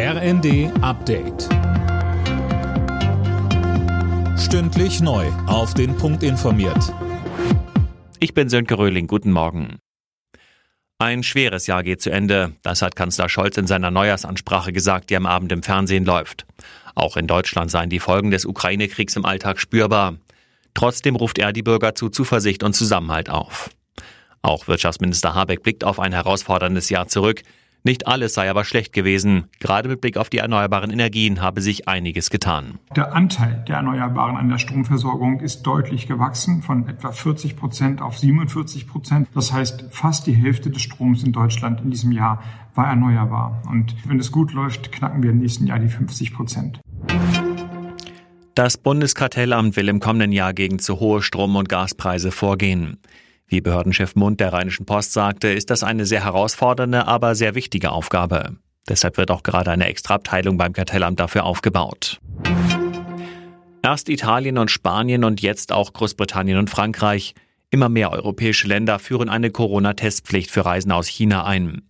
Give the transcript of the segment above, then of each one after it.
RND Update. Stündlich neu. Auf den Punkt informiert. Ich bin Sönke Röhling. Guten Morgen. Ein schweres Jahr geht zu Ende. Das hat Kanzler Scholz in seiner Neujahrsansprache gesagt, die am Abend im Fernsehen läuft. Auch in Deutschland seien die Folgen des Ukraine-Kriegs im Alltag spürbar. Trotzdem ruft er die Bürger zu Zuversicht und Zusammenhalt auf. Auch Wirtschaftsminister Habeck blickt auf ein herausforderndes Jahr zurück. Nicht alles sei aber schlecht gewesen. Gerade mit Blick auf die erneuerbaren Energien habe sich einiges getan. Der Anteil der Erneuerbaren an der Stromversorgung ist deutlich gewachsen, von etwa 40 Prozent auf 47 Prozent. Das heißt, fast die Hälfte des Stroms in Deutschland in diesem Jahr war erneuerbar. Und wenn es gut läuft, knacken wir im nächsten Jahr die 50 Prozent. Das Bundeskartellamt will im kommenden Jahr gegen zu hohe Strom- und Gaspreise vorgehen. Wie Behördenchef Mund der Rheinischen Post sagte, ist das eine sehr herausfordernde, aber sehr wichtige Aufgabe. Deshalb wird auch gerade eine Extraabteilung beim Kartellamt dafür aufgebaut. Erst Italien und Spanien und jetzt auch Großbritannien und Frankreich. Immer mehr europäische Länder führen eine Corona-Testpflicht für Reisen aus China ein.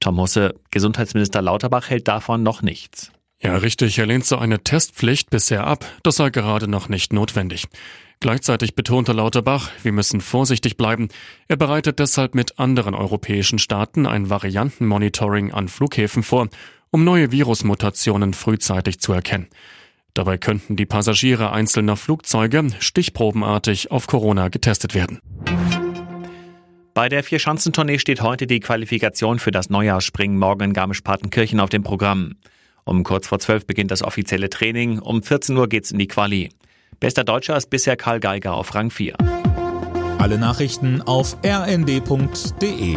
Tom Husse, Gesundheitsminister Lauterbach hält davon noch nichts. Ja, richtig. Er lehnt so eine Testpflicht bisher ab. Das sei gerade noch nicht notwendig. Gleichzeitig betonte Lauterbach, wir müssen vorsichtig bleiben. Er bereitet deshalb mit anderen europäischen Staaten ein Variantenmonitoring an Flughäfen vor, um neue Virusmutationen frühzeitig zu erkennen. Dabei könnten die Passagiere einzelner Flugzeuge stichprobenartig auf Corona getestet werden. Bei der Vierschanzentournee steht heute die Qualifikation für das Neujahrsspringen morgen in Garmisch-Partenkirchen auf dem Programm. Um kurz vor zwölf beginnt das offizielle Training, um 14 Uhr geht's in die Quali. Bester Deutscher ist bisher Karl Geiger auf Rang 4. Alle Nachrichten auf rnd.de